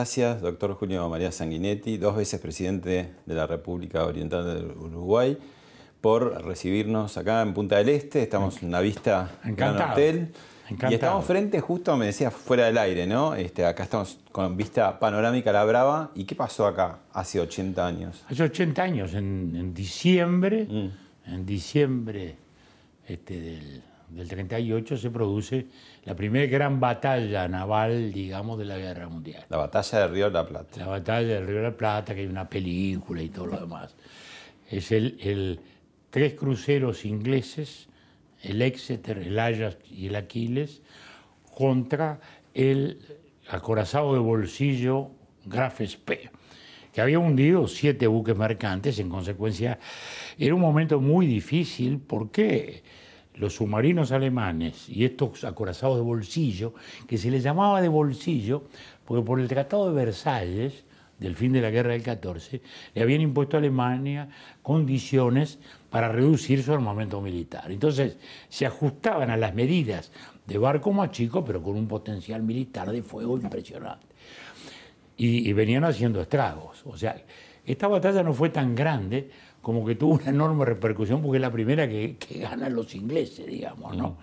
Gracias, doctor Julio María Sanguinetti, dos veces presidente de la República Oriental del Uruguay, por recibirnos acá en Punta del Este. Estamos en una vista en Gran Hotel. Y estamos frente, justo me decía, fuera del aire, ¿no? Este, acá estamos con vista panorámica a la Brava. ¿Y qué pasó acá hace 80 años? Hace 80 años, en, diciembre, mm. en diciembre este, del del 38 se produce la primera gran batalla naval, digamos, de la Guerra Mundial. La batalla del Río de la Plata. La batalla del Río de la Plata, que hay una película y todo lo demás. Es el, tres cruceros ingleses, el Exeter, el Ajax y el Aquiles, contra el acorazado de bolsillo Graf Spee, que había hundido siete buques mercantes, en consecuencia era un momento muy difícil porque los submarinos alemanes y estos acorazados de bolsillo, que se les llamaba de bolsillo, porque por el Tratado de Versalles, del fin de la guerra del 14, le habían impuesto a Alemania condiciones para reducir su armamento militar. Entonces se ajustaban a las medidas de barco más chico, pero con un potencial militar de fuego impresionante. Y, y venían haciendo estragos. O sea, esta batalla no fue tan grande como que tuvo una enorme repercusión porque es la primera que, ganan los ingleses, digamos, ¿no? Mm.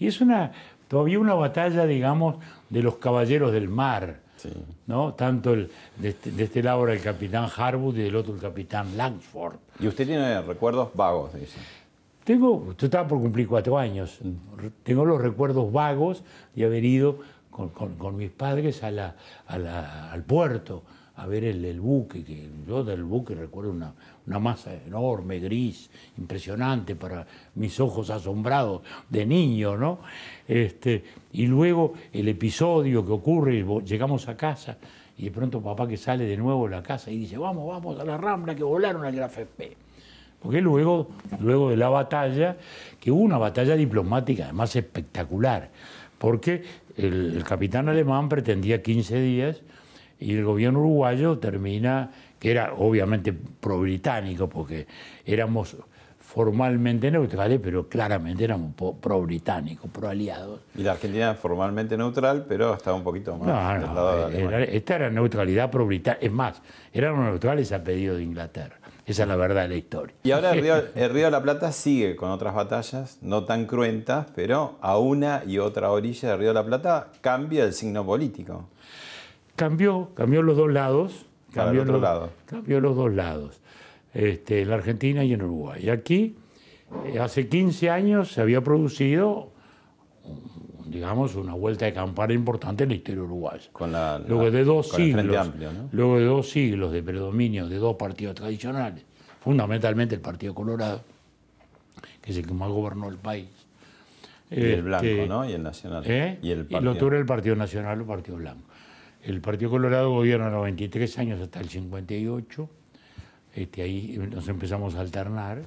Y es una, todavía una batalla, digamos, de los caballeros del mar, ¿no? Tanto el, este, de, este, lado era el capitán Harwood y del otro el capitán Langsford. ¿Y usted tiene recuerdos vagos de eso? Tengo, yo estaba por cumplir cuatro años, tengo los recuerdos vagos de haber ido con, mis padres a la, al puerto a ver el, buque, que yo del buque recuerdo una, una, masa enorme, gris, impresionante para mis ojos asombrados de niño, ¿no? Este, y luego el episodio que ocurre, llegamos a casa y de pronto papá que sale de nuevo de la casa y dice, vamos, vamos a la rambla que volaron al Grafepé. Porque luego, luego de la batalla, que hubo una batalla diplomática además espectacular, porque el, el capitán alemán pretendía 15 días y el gobierno uruguayo termina, que era obviamente pro-británico, porque éramos formalmente neutrales, pero claramente éramos pro-británicos, pro-aliados. Y la Argentina formalmente neutral, pero estaba un poquito más no, de Esta era neutralidad pro-británica. Es más, eran neutrales a pedido de Inglaterra. Esa es la verdad de la historia. Y ahora el río, el río, de la Plata sigue con otras batallas, no tan cruentas, pero a una y otra orilla del Río de la Plata cambia el signo político cambió, cambió los dos lados. Cambió, los, lado. cambió los dos lados, este, en la Argentina y en Uruguay. Y aquí, eh, hace 15 años, se había producido, digamos, una vuelta de campana importante en la historia uruguaya. Con la, luego de dos siglos, luego de dos siglos de predominio de dos partidos tradicionales, fundamentalmente el Partido Colorado, que es el que más gobernó el país. Y el blanco, este, ¿no? Y el nacional. ¿eh? Y el partido. Y lo tuvo el Partido Nacional o el Partido Blanco. El Partido Colorado gobierna 93 años hasta el 58. Este, ahí nos empezamos a alternar.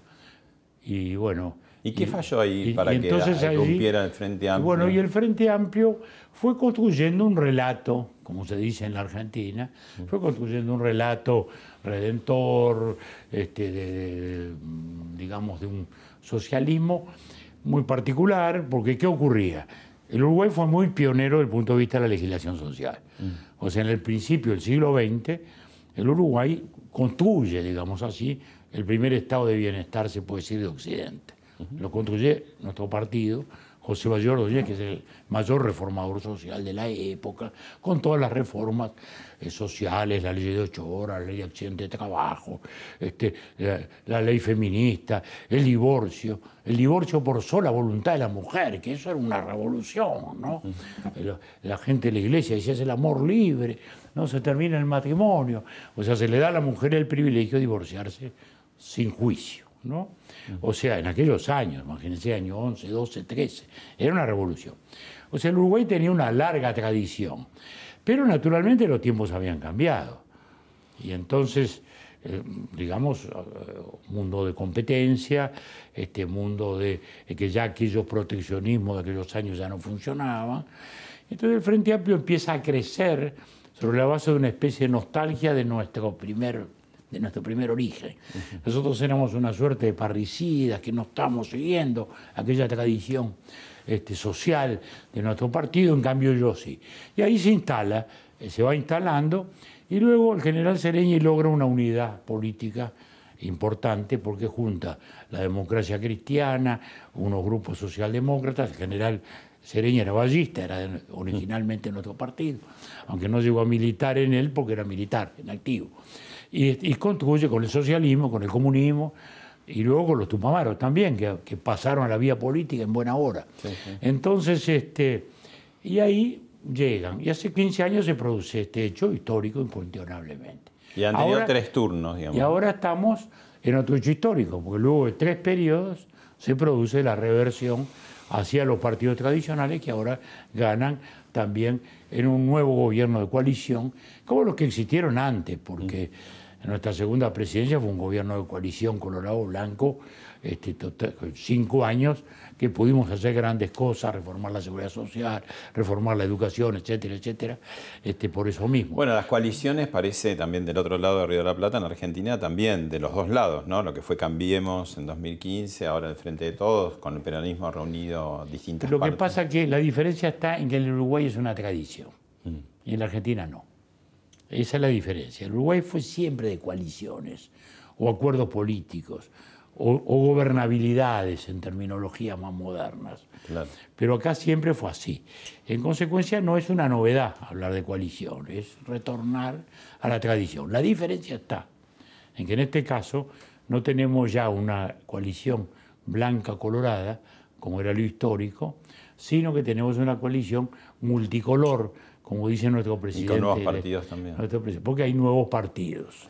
Y bueno. ¿Y qué falló ahí para que rompiera el Frente Amplio? Bueno, y el Frente Amplio fue construyendo un relato, como se dice en la Argentina, fue construyendo un relato redentor, este, de, digamos, de un socialismo muy particular, porque ¿qué ocurría? El Uruguay fue muy pionero desde el punto de vista de la legislación social. Mm. O sea, en el principio del siglo XX, el Uruguay construye, digamos así, el primer estado de bienestar, se puede decir, de Occidente. Lo construye nuestro partido José Ordóñez, que es el mayor reformador social de la época, con todas las reformas eh, sociales, la ley de ocho horas, la ley de accidente de trabajo, este, la, ley feminista, el divorcio, el divorcio por sola voluntad de la mujer, que eso era una revolución, ¿no? La, gente de la iglesia decía es el amor libre, no se termina el matrimonio, o sea, se le da a la mujer el privilegio de divorciarse sin juicio, ¿no? O sea, en aquellos años, imagínense, año 11, 12, 13, era una revolución. O sea, el Uruguay tenía una larga tradición, pero naturalmente los tiempos habían cambiado. Y entonces, eh, digamos, eh, mundo de competencia, este mundo de, que ya aquellos proteccionismos de aquellos años ya no funcionaban. Entonces el Frente Amplio empieza a crecer sobre la base de una especie de nostalgia de nuestro primer de nuestro primer origen. Nosotros éramos una suerte de parricidas que no estamos siguiendo aquella tradición este, social de nuestro partido, en cambio yo sí. Y ahí se instala, eh, se va instalando, y luego el general Sereñi logra una unidad política importante porque junta la democracia cristiana, unos grupos socialdemócratas, el general Sereñi era ballista, era originalmente nuestro partido, aunque no llegó a militar en él porque era militar, en activo y, construye con el socialismo, con el comunismo y luego con los tupamaros también, que, pasaron a la vía política en buena hora. Entonces, este, y ahí llegan. Y hace 15 años se produce este hecho histórico incuestionablemente. Y han tenido tres turnos, digamos. Y ahora estamos en otro hecho histórico, porque luego de tres periodos se produce la reversión hacia los partidos tradicionales que ahora ganan también en un nuevo gobierno de coalición, como los que existieron antes, porque... En nuestra segunda presidencia fue un gobierno de coalición colorado-blanco, este, cinco años que pudimos hacer grandes cosas, reformar la seguridad social, reformar la educación, etcétera, etcétera, este, por eso mismo. Bueno, las coaliciones parece también del otro lado de Río de la Plata, en Argentina también, de los dos lados, ¿no? Lo que fue Cambiemos en 2015, ahora el Frente de Todos, con el peronismo reunido distintas Lo que pasa es que la diferencia está en que el Uruguay es una tradición mm. y en la Argentina no. Esa es la diferencia. El Uruguay fue siempre de coaliciones o acuerdos políticos o, gobernabilidades en terminologías más modernas. Pero acá siempre fue así. En consecuencia no es una novedad hablar de coalición, es retornar a la tradición. La diferencia está en que en este caso no tenemos ya una coalición blanca colorada, como era lo histórico, sino que tenemos una coalición multicolor como dice nuestro presidente. Y con nuevos partidos también. porque hay nuevos partidos.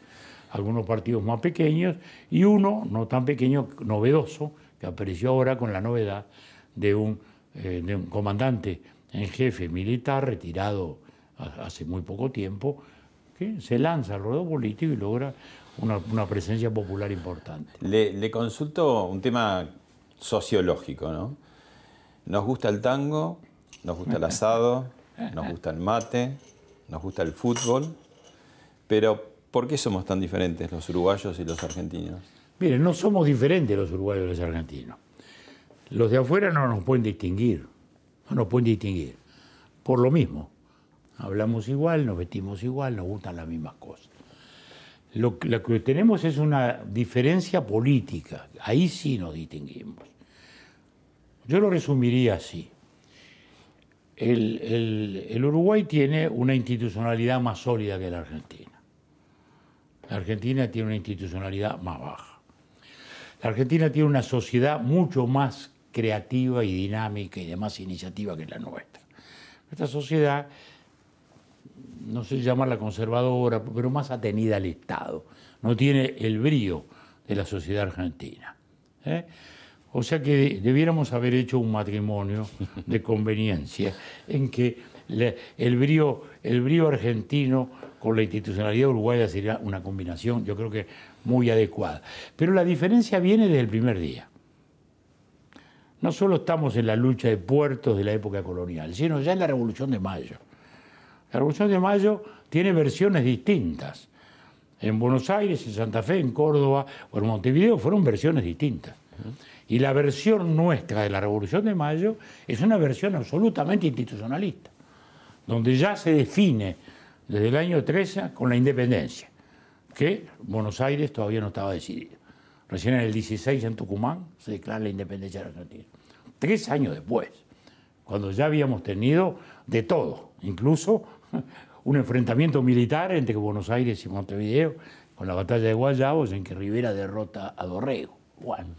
Algunos partidos más pequeños y uno no tan pequeño, novedoso, que apareció ahora con la novedad de un, eh, de un comandante en jefe militar retirado hace muy poco tiempo, que se lanza al ruedo político y logra una, presencia popular importante. Le, le, consulto un tema sociológico, ¿no? Nos gusta el tango, nos gusta el asado, nos gusta el mate, nos gusta el fútbol, pero ¿por qué somos tan diferentes los uruguayos y los argentinos? Miren, no somos diferentes los uruguayos y los argentinos. Los de afuera no nos pueden distinguir, no nos pueden distinguir. Por lo mismo, hablamos igual, nos vestimos igual, nos gustan las mismas cosas. Lo, lo que tenemos es una diferencia política, ahí sí nos distinguimos. Yo lo resumiría así el, Uruguay tiene una institucionalidad más sólida que la Argentina. La Argentina tiene una institucionalidad más baja. La Argentina tiene una sociedad mucho más creativa y dinámica y de más iniciativa que la nuestra. Nuestra sociedad, no sé llamarla conservadora, pero más atenida al Estado. No tiene el brío de la sociedad argentina. ¿eh? O sea que debiéramos haber hecho un matrimonio de conveniencia en que el, brío, el brío argentino con la institucionalidad uruguaya sería una combinación, yo creo que muy adecuada. Pero la diferencia viene desde el primer día. No solo estamos en la lucha de puertos de la época colonial, sino ya en la Revolución de Mayo. La Revolución de Mayo tiene versiones distintas. En Buenos Aires, en Santa Fe, en Córdoba o en Montevideo fueron versiones distintas. Y la versión nuestra de la Revolución de Mayo es una versión absolutamente institucionalista, donde ya se define desde el año 13 con la independencia, que Buenos Aires todavía no estaba decidido. Recién en el 16 en Tucumán se declara la independencia de Argentina. tres años después, cuando ya habíamos tenido de todo, incluso un enfrentamiento militar entre Buenos Aires y Montevideo, con la batalla de Guayabos, en que Rivera derrota a Dorrego. Bueno,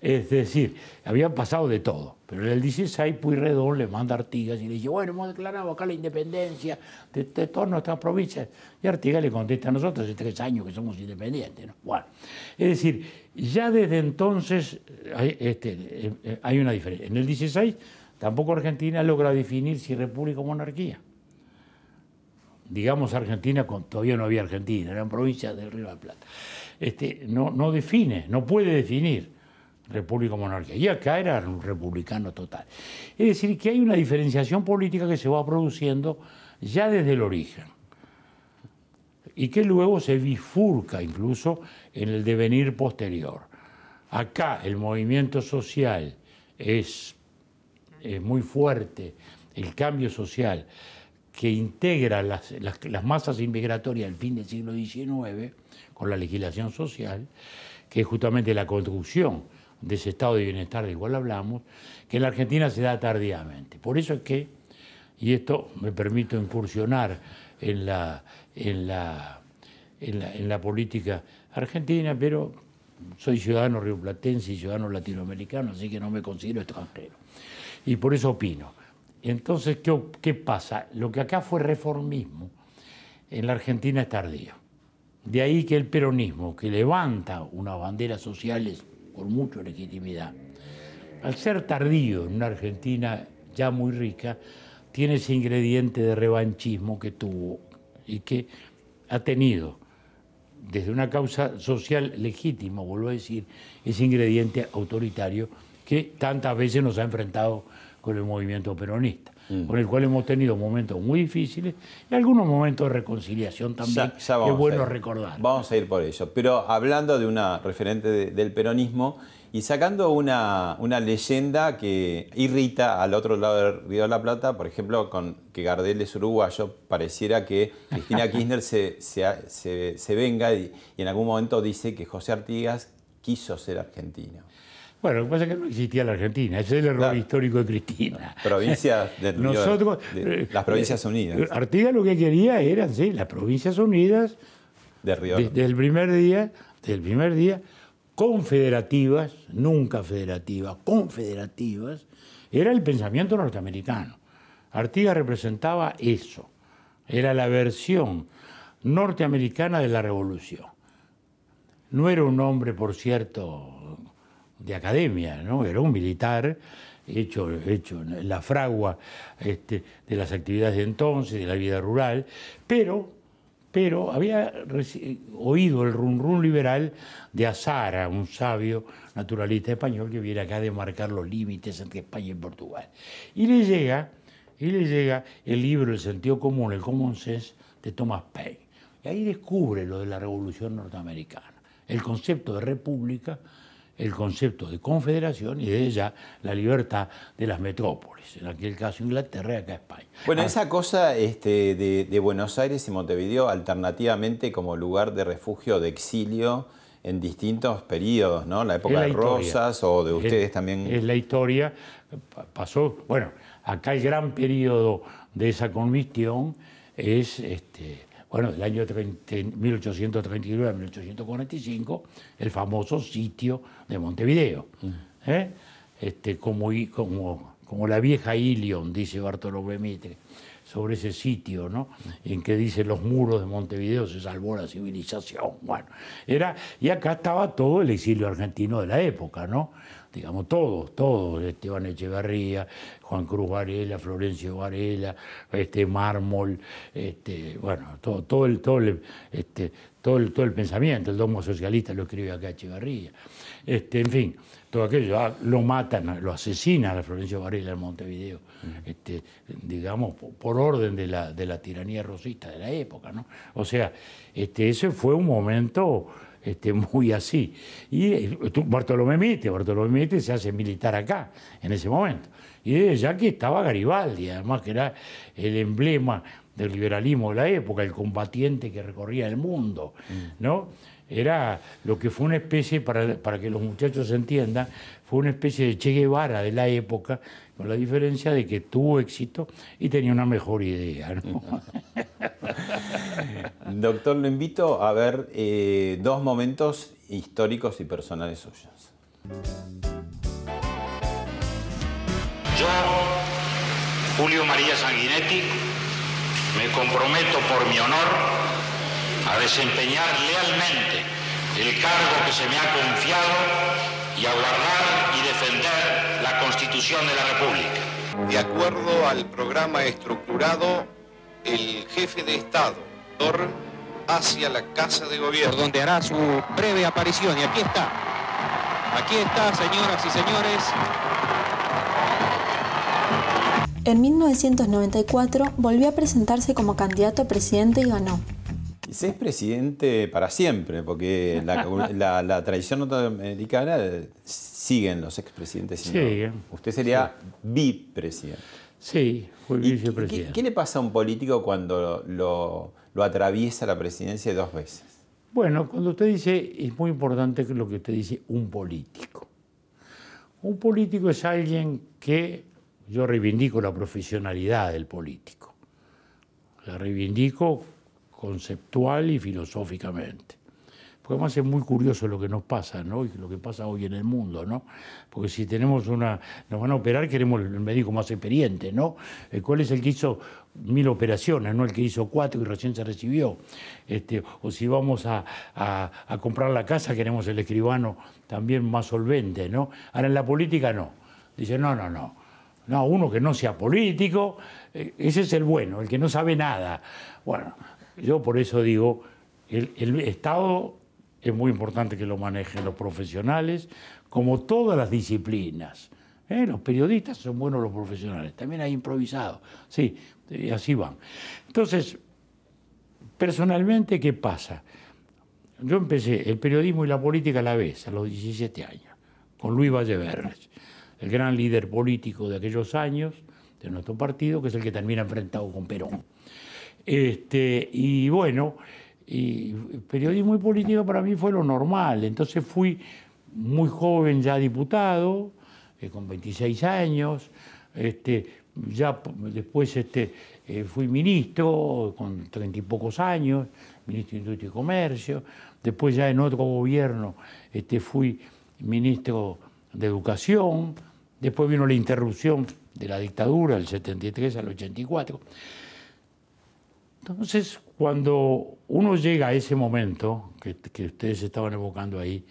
es decir, habían pasado de todo. Pero en el 16 Puyredón le manda a Artigas y le dice, bueno, hemos declarado acá la independencia de, todas nuestras provincias. Y Artigas le contesta a nosotros hace tres años que somos independientes. Bueno, es decir, ya desde entonces hay, este, eh, una diferencia. En el 16 tampoco Argentina logra definir si república o monarquía. Digamos Argentina, todavía no había Argentina, eran provincias del Río de la Plata. Este, no, no define, no puede definir república monarquía. Y acá era un republicano total. Es decir, que hay una diferenciación política que se va produciendo ya desde el origen y que luego se bifurca incluso en el devenir posterior. Acá el movimiento social es, muy fuerte, el cambio social que integra las, las masas inmigratorias al fin del siglo XIX con la legislación social, que es justamente la construcción de ese estado de bienestar del cual hablamos, que en la Argentina se da tardíamente. Por eso es que, y esto me permito incursionar en la, en la, en la, política argentina, pero soy ciudadano rioplatense y ciudadano latinoamericano, así que no me considero extranjero. Y por eso opino. Entonces, ¿qué, ¿qué, pasa? Lo que acá fue reformismo, en la Argentina es tardío. De ahí que el peronismo, que levanta unas banderas sociales con mucha legitimidad. Al ser tardío en una Argentina ya muy rica, tiene ese ingrediente de revanchismo que tuvo y que ha tenido desde una causa social legítima, vuelvo a decir, ese ingrediente autoritario que tantas veces nos ha enfrentado con el movimiento peronista, mm. con el cual hemos tenido momentos muy difíciles y algunos momentos de reconciliación también, que es bueno recordar. Vamos a ir por ello. Pero hablando de una referente del peronismo y sacando una, una, leyenda que irrita al otro lado del Río de la Plata, por ejemplo, con que Gardel es uruguayo, pareciera que Cristina Kirchner se, se, se venga y, y en algún momento dice que José Artigas quiso ser argentino. Bueno, lo que pasa es que no existía la Argentina, ese es el error histórico de Cristina. Provincias de, Nosotros, eh, las Provincias Unidas. Artigas lo que quería eran, sí, las Provincias Unidas. De Río. desde el primer día, desde el primer día, confederativas, nunca federativas, confederativas, era el pensamiento norteamericano. Artigas representaba eso, era la versión norteamericana de la revolución. No era un hombre, por cierto, de academia, ¿no? Era un militar hecho, hecho la fragua este, de las actividades de entonces, de la vida rural, pero, pero había oído el run run liberal de Azara, un sabio naturalista español que viene acá a demarcar los límites entre España y Portugal. Y le llega, y le llega el libro El sentido común, el common sense de Thomas Paine. Y ahí descubre lo de la revolución norteamericana, el concepto de república el concepto de confederación y de ella la libertad de las metrópolis, en aquel caso Inglaterra y acá España. Bueno, ah. esa cosa este, de, Buenos Aires y Montevideo alternativamente como lugar de refugio, de exilio en distintos periodos, ¿no? La época de Rosas o de ustedes también. Es la historia, pasó, bueno, acá el gran periodo de esa convicción es este, bueno, del año 1839 a 1845, el famoso sitio de Montevideo. Mm. ¿eh? Este, como, como, como la vieja Ilion, dice Bartolomé Mitre, sobre ese sitio, ¿no? En que dice los muros de Montevideo se salvó la civilización. Bueno, era, y acá estaba todo el exilio argentino de la época, ¿no? Digamos, todos, todos, Esteban Echeverría, Juan Cruz Varela, Florencio Varela, este Mármol, este, bueno, todo, todo, el, todo, el, este, todo, el, todo el pensamiento, el domo socialista lo escribe acá Echeverría. Este, en fin, todo aquello, ah, lo matan, lo asesinan a Florencio Varela en Montevideo, este, digamos, por, orden de la, de la tiranía rosista de la época, ¿no? O sea, este, ese fue un momento este, muy así. Y eh, Bartolomé Mitre, Bartolomé Mitre se hace militar acá, en ese momento. Y desde ya que estaba Garibaldi, además que era el emblema del liberalismo de la época, el combatiente que recorría el mundo, mm. ¿no? era lo que fue una especie, para, que los muchachos entiendan, fue una especie de Che Guevara de la época, con la diferencia de que tuvo éxito y tenía una mejor idea. Doctor, lo invito a ver eh, dos momentos históricos y personales suyos. Yo, Julio María Sanguinetti, me comprometo por mi honor a desempeñar lealmente el cargo que se me ha confiado y a guardar Constitución de la República. De acuerdo al programa estructurado, el jefe de Estado, hacia la Casa de Gobierno. donde hará su breve aparición. Y aquí está. Aquí está, señoras y señores. En 1994 volvió a presentarse como candidato a presidente y ganó. Y es presidente para siempre, porque la, tradición norteamericana siguen los expresidentes. Sí. Usted sería bipresidente. Sí, fue vicepresidente. Qué, le pasa a un político cuando lo, atraviesa la presidencia dos veces? Bueno, cuando usted dice, es muy importante lo que usted dice, un político. Un político es alguien que yo reivindico la profesionalidad del político. La reivindico conceptual y filosóficamente. Porque además es muy curioso lo que nos pasa, ¿no? Y lo que pasa hoy en el mundo, ¿no? Porque si tenemos una, nos van a operar, queremos el médico más experiente, ¿no? Eh, ¿Cuál es el que hizo mil operaciones, no el que hizo cuatro y recién se recibió? Este, o si vamos a, a, comprar la casa, queremos el escribano también más solvente, ¿no? Ahora en la política no. Dice, no, no, no. No, uno que no sea político, eh, ese es el bueno, el que no sabe nada. Bueno, yo por eso digo, el, Estado es muy importante que lo manejen los profesionales, como todas las disciplinas. ¿eh? Los periodistas son buenos los profesionales, también hay improvisados, sí, así van. Entonces, personalmente, ¿qué pasa? Yo empecé el periodismo y la política a la vez, a los 17 años, con Luis Valleverres, el gran líder político de aquellos años de nuestro partido, que es el que termina enfrentado con Perón. Este, y bueno, y periodismo y política para mí fue lo normal. Entonces fui muy joven ya diputado, eh, con 26 años. Este, ya después este, eh, fui ministro con treinta y pocos años, ministro de Industria y Comercio. Después ya en otro gobierno fui ministro de Educación. Después vino la interrupción de la dictadura, del 73 al 84. Entonces, cuando uno llega a ese momento que, ustedes estaban evocando ahí,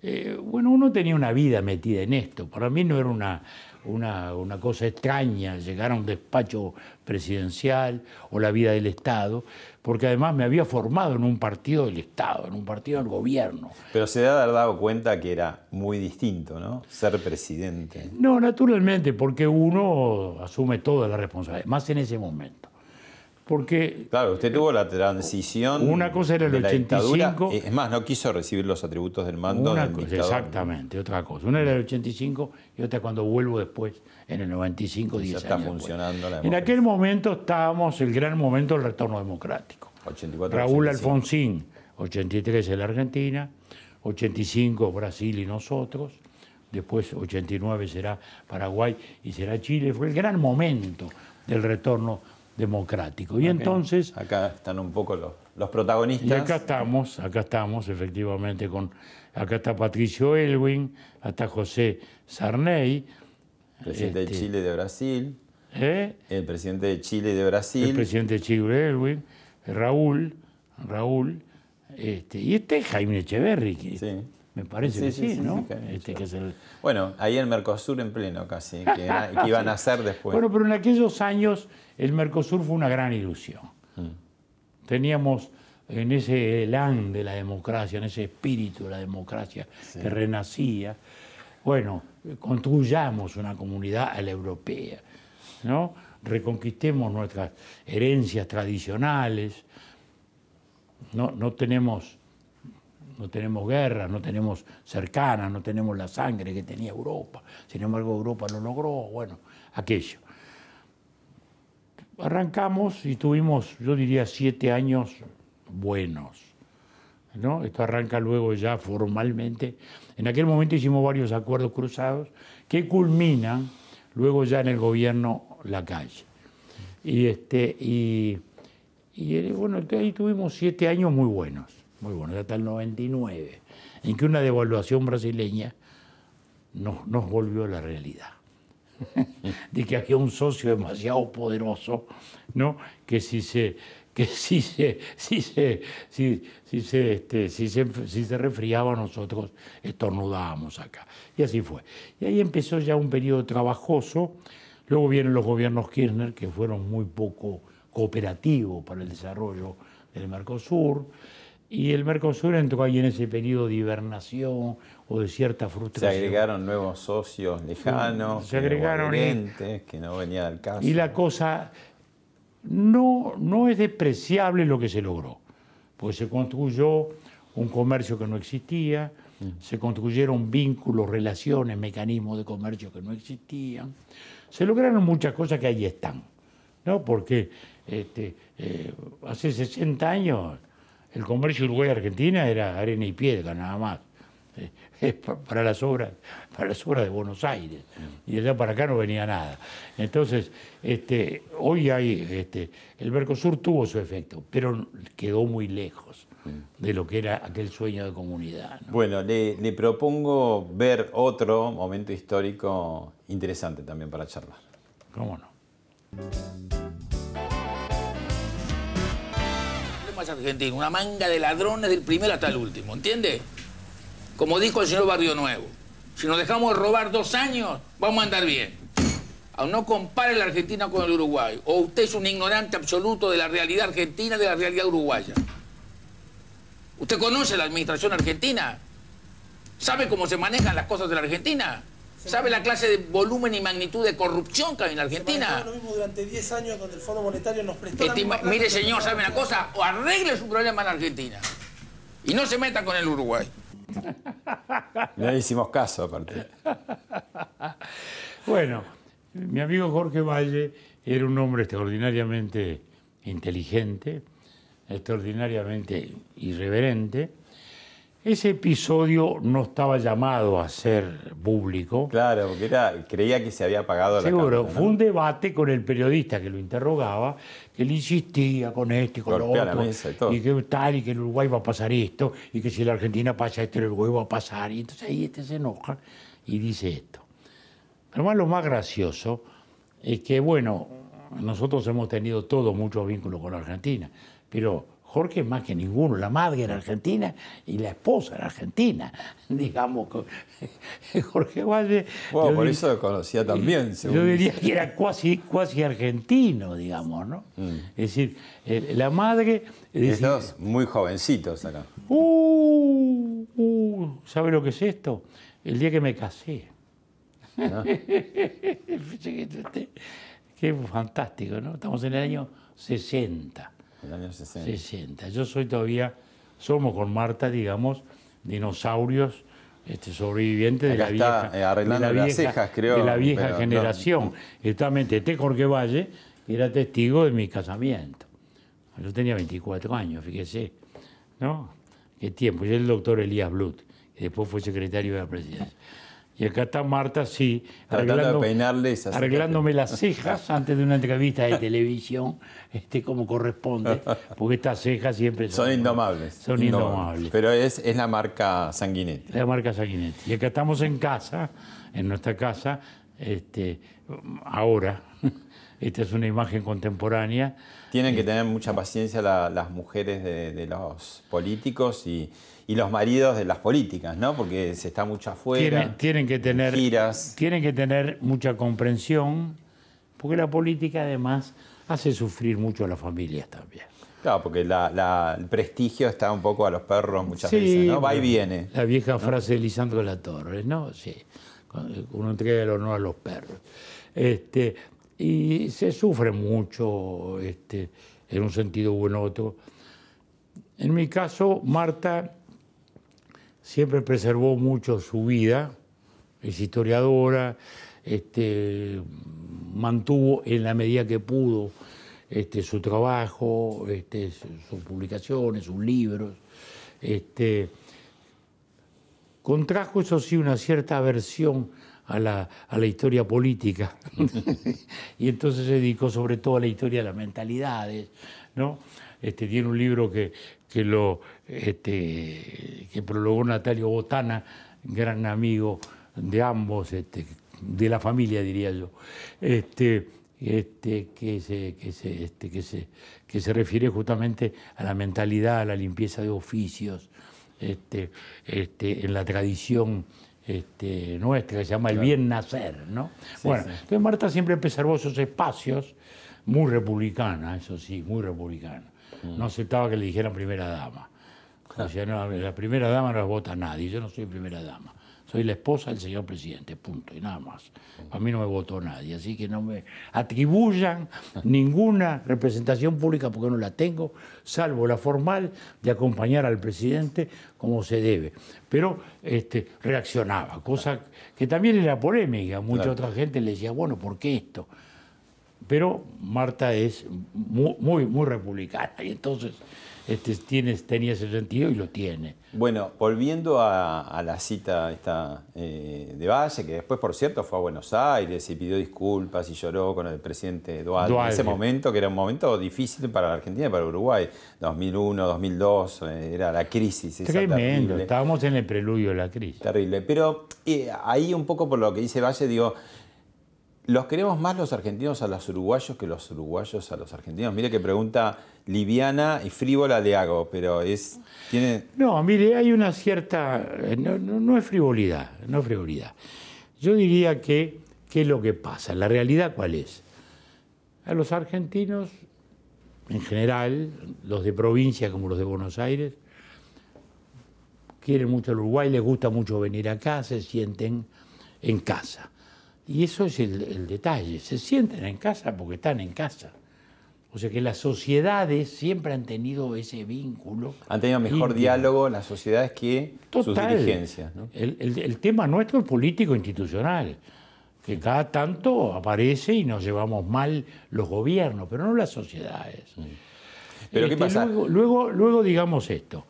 eh, bueno, uno tenía una vida metida en esto. Para mí no era una, una, cosa extraña llegar a un despacho presidencial o la vida del Estado, porque además me había formado en un partido del Estado, en un partido del gobierno. Pero se haber dado cuenta que era muy distinto, ¿no? Ser presidente. No, naturalmente, porque uno asume toda la responsabilidad, más en ese momento. Porque, claro, usted tuvo la transición. Una cosa era el 85. Es más, no quiso recibir los atributos del mando una Exactamente, otra cosa. Una era el 85 y otra cuando vuelvo después, en el 95, 10 ya está funcionando la En aquel momento estábamos, el gran momento del retorno democrático. 84, Raúl Alfonsín, 83 en la Argentina, 85 Brasil y nosotros. Después 89 será Paraguay y será Chile. Fue el gran momento del retorno democrático. Y entonces... Acá están un poco los, los, protagonistas. Y acá estamos, acá estamos efectivamente con... Acá está Patricio Elwin, está José Sarney. Presidente de este, Chile y de Brasil. ¿Eh? El presidente de Chile y de Brasil. El presidente de Chile Elwin. Raúl, Raúl. Este, y este es Jaime Echeverry. sí. Me parece que sí, ¿no? Este que es el... Bueno, ahí el Mercosur en pleno casi, que, iban a hacer después. Bueno, pero en aquellos años el Mercosur fue una gran ilusión. Mm. Teníamos en ese elan de la democracia, en ese espíritu de la democracia que renacía, bueno, construyamos una comunidad a la europea, ¿no? Reconquistemos nuestras herencias tradicionales, no, no tenemos no tenemos guerra, no tenemos cercanas, no tenemos la sangre que tenía Europa. Sin embargo, Europa lo logró, bueno, aquello. Arrancamos y tuvimos, yo diría, siete años buenos, ¿no? Esto arranca luego ya formalmente. En aquel momento hicimos varios acuerdos cruzados que culminan luego ya en el gobierno la calle. Y, este, y, y bueno, ahí tuvimos siete años muy buenos, muy buenos, hasta el 99, en que una devaluación brasileña nos, nos volvió a la realidad. de que había un socio demasiado poderoso, ¿no? que si se que si se, si se, si, se, este, si, se, si se resfriaba nosotros estornudábamos acá. Y así fue. Y ahí empezó ya un periodo trabajoso. Luego vienen los gobiernos Kirchner, que fueron muy poco cooperativos para el desarrollo del Mercosur. Y el Mercosur entró ahí en ese periodo de hibernación o de cierta frustración. Se agregaron nuevos socios lejanos, se agregaron que no venía del caso. Y la cosa no, no es despreciable lo que se logró, pues se construyó un comercio que no existía, mm. se construyeron vínculos, relaciones, mecanismos de comercio que no existían, se lograron muchas cosas que ahí están, ¿no? porque este, eh, hace 60 años el comercio Uruguay-Argentina era arena y piedra nada más. para las obras, para las obras de Buenos Aires. Y allá para acá no venía nada. Entonces, este, hoy hay, este, el Mercosur tuvo su efecto, pero quedó muy lejos de lo que era aquel sueño de comunidad. Bueno, le, le propongo ver otro momento histórico interesante también para charlar. ¿Cómo no? Más argentino, una manga de ladrones del primero hasta el último, ¿entiende? Como dijo el señor Barrio Nuevo, si nos dejamos de robar dos años, vamos a andar bien. Aún no compare la Argentina con el Uruguay. O usted es un ignorante absoluto de la realidad argentina y de la realidad uruguaya. ¿Usted conoce la administración argentina? ¿Sabe cómo se manejan las cosas de la Argentina? ¿Sabe la clase de volumen y magnitud de corrupción que hay en la Argentina? lo mismo durante 10 años donde el Fondo Monetario nos prestó Mire, señor, ¿sabe una cosa? O arregle su problema en la Argentina. Y no se meta con el Uruguay. No hicimos caso, aparte. Bueno, mi amigo Jorge Valle era un hombre extraordinariamente inteligente, extraordinariamente irreverente. Ese episodio no estaba llamado a ser público. Claro, porque era, creía que se había pagado la Seguro, fue un debate con el periodista que lo interrogaba, que le insistía con esto y con lo otro. y, que tal, y que el Uruguay va a pasar esto, y que si la Argentina pasa esto, el Uruguay va a pasar. Y entonces ahí este se enoja y dice esto. Pero lo más gracioso es que, bueno, nosotros hemos tenido todo mucho vínculo con la Argentina, pero Jorge más que ninguno, la madre era argentina y la esposa era argentina, digamos. Jorge Valle... Bueno, por eso lo conocía también, Yo diría que era cuasi, cuasi argentino, digamos, ¿no? Mm. Es decir, la madre... Estos muy jovencitos acá. Uh, uh, ¿Sabe lo que es esto? El día que me casé. ¿No? Qué fantástico, ¿no? Estamos en el año 60. El año 60. 60. Yo soy todavía, somos con Marta, digamos, dinosaurios este, sobrevivientes de la, vieja, eh, arreglando las cejas, creo, de la vieja generación. Exactamente, este Jorge Valle era testigo de mi casamiento. Yo tenía 24 años, fíjese, ¿no? Qué tiempo. Yo el doctor Elías Blut, que después fue secretario de la presidencia. Y acá está Marta, sí, arreglando, arreglándome las cejas antes de una entrevista de televisión, este, como corresponde, porque estas cejas siempre son, indomables. Son indomables. Pero es, es la marca Sanguinetti. La marca Sanguinetti. Y acá estamos en casa, en nuestra casa, este, ahora. Esta es una imagen contemporánea. Tienen que tener mucha paciencia las mujeres de los políticos y y los maridos de las políticas, ¿no? Porque se está mucho afuera. Tienen, que tener giras. Tienen que tener mucha comprensión, porque la política además hace sufrir mucho a las familias también. Claro, porque el prestigio está un poco a los perros muchas veces, ¿no? Va y viene. La vieja frase de Lisandro de la Torre, ¿no? Sí. Uno entrega el honor a los perros. Este, y se sufre mucho, este, en un sentido u en otro. En mi caso, Marta siempre preservó mucho su vida, es historiadora, este, mantuvo en la medida que pudo su trabajo, sus publicaciones, sus libros. contrajo, eso sí, una cierta aversión a la, a la historia política. y entonces se dedicó sobre todo a la historia de las mentalidades. ¿no? Este, tiene un libro que, que, lo, este, que prologó Natalio Botana, gran amigo de ambos, este, de la familia diría yo, este, este, que, se, que, se, este, que, se, que se refiere justamente a la mentalidad, a la limpieza de oficios, este, este, en la tradición este, nuestra, que se llama el bien nacer. ¿no? bueno, entonces Marta siempre preservó esos espacios, muy republicana, eso sí, muy republicana. Mm. No aceptaba que le dijeran primera dama. O sea, no, la primera dama no la vota nadie, yo no soy primera dama soy la esposa del señor presidente, punto, y nada más. A mí no me votó nadie, así que no me atribuyan ninguna representación pública porque no la tengo, salvo la formal de acompañar al presidente como se debe. Pero este, reaccionaba, cosa que también era polémica. Mucha otra gente le decía, bueno, ¿por qué esto? Pero Marta es muy, muy, muy republicana y entonces este, tiene, tenía ese sentido y lo tiene. Bueno, volviendo a, la cita esta, eh, de Valle, que después, por cierto, fue a Buenos Aires y pidió disculpas y lloró con el presidente Duarte, en ese momento, que era un momento difícil para la Argentina y para Uruguay, 2001, 2002, eh, era la crisis. Tremendo, estábamos en el preludio de la crisis. Terrible, pero eh, ahí un poco por lo que dice Valle, digo, los queremos más los argentinos a los uruguayos que los uruguayos a los argentinos. Mire qué pregunta liviana y frívola le hago, pero es... No, mire, hay una cierta... No, es frivolidad, no es frivolidad. Yo diría que, ¿qué es lo que pasa? La realidad cuál es. A los argentinos, en general, los de provincia como los de Buenos Aires, quieren mucho al Uruguay, les gusta mucho venir acá, se sienten en casa y eso es el, detalle, se sienten en casa porque están en casa. O sea que las sociedades siempre han tenido ese vínculo. Han tenido mejor diálogo las sociedades que sus dirigencias. El, tema nuestro es político institucional, que cada tanto aparece y nos llevamos mal los gobiernos, pero no las sociedades. Mm. ¿Pero qué este, pasa? Luego, luego, digamos esto.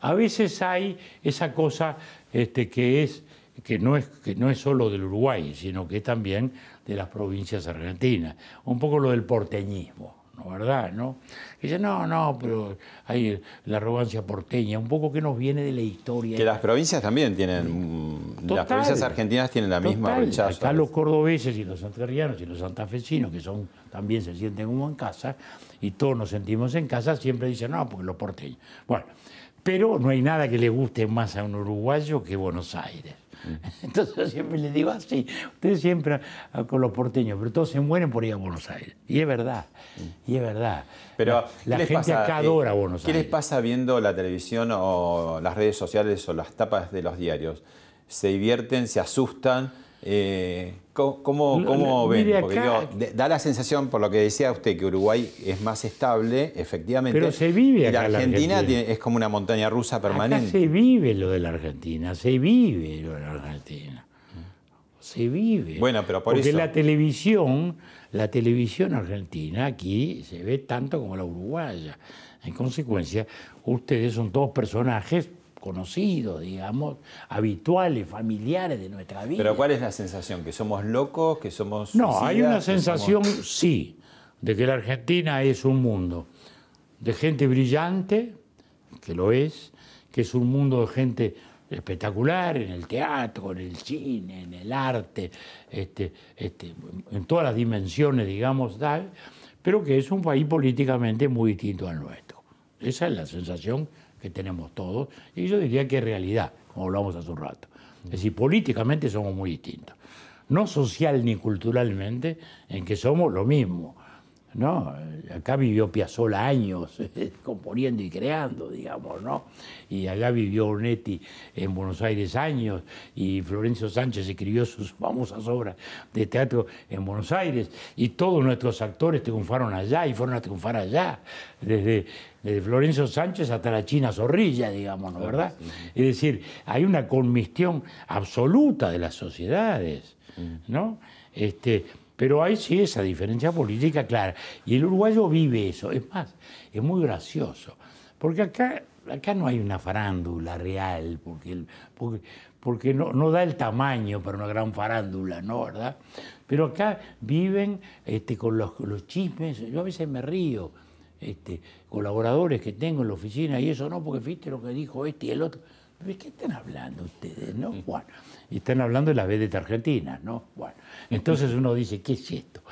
A veces hay esa cosa este, que es que no, es, que no es solo del Uruguay, sino que también de las provincias argentinas. Un poco lo del porteñismo, ¿no verdad? ¿no? dice, no, no, pero hay la arrogancia porteña, un poco que nos viene de la historia. Que las provincias también tienen, las provincias argentinas tienen la misma rechazo. Acá los cordobeses y los santarrianos y los santafesinos, que son también se sienten como en casa, y todos nos sentimos en casa, siempre dicen, no, porque los porteños. Bueno, pero no hay nada que le guste más a un uruguayo que Buenos Aires. Entonces yo siempre les digo así, ustedes siempre con los porteños, pero todos se mueren por ir a Buenos Aires. Y es verdad, y es verdad. Pero la, gente acá eh, adora Buenos Aires. ¿Qué les pasa viendo la televisión o las redes sociales o las tapas de los diarios? ¿Se divierten, se asustan? Eh, ¿Cómo, ven? Porque da la sensación, por lo que decía usted, que Uruguay es más estable, efectivamente. Pero se vive acá. Y la Argentina, es como una montaña rusa permanente. se vive lo de la Argentina, se vive lo de la Argentina. Se vive. Bueno, pero por Porque eso. la televisión, la televisión argentina aquí se ve tanto como la uruguaya. En consecuencia, ustedes son todos personajes conocidos, digamos, habituales, familiares de nuestra vida. Pero ¿cuál es la sensación? ¿Que somos locos? ¿Que somos... No, hay una sensación, sí, de que la Argentina es un mundo de gente brillante, que lo es, que es un mundo de gente espectacular en el teatro, en el cine, en el arte, este, este, en todas las dimensiones, digamos, tal, pero que es un país políticamente muy distinto al nuestro. Esa es la sensación que tenemos todos, y yo diría que es realidad, como hablamos hace un rato. Es decir, políticamente somos muy distintos. No social ni culturalmente, en que somos lo mismo. ¿No? Acá vivió Piazzolla años componiendo y creando, digamos, ¿no? Y allá vivió Onetti en Buenos Aires años y Florencio Sánchez escribió sus famosas obras de teatro en Buenos Aires y todos nuestros actores triunfaron allá y fueron a triunfar allá, desde, desde Florencio Sánchez hasta la China Zorrilla, digamos, ¿no? ¿verdad? Es decir, hay una conmistión absoluta de las sociedades, ¿no? Este, pero hay sí esa diferencia política clara. Y el uruguayo vive eso. Es más, es muy gracioso. Porque acá acá no hay una farándula real, porque, porque, porque no, no, da el tamaño para una gran farándula, ¿no? ¿verdad? Pero acá viven este, con los, los chismes, yo a veces me río, este, colaboradores que tengo en la oficina y eso no, porque viste lo que dijo este y el otro. ¿De qué están hablando ustedes? ¿no? Bueno, y están hablando de las vedetas argentinas, ¿no? Bueno, entonces uno dice, ¿qué es esto?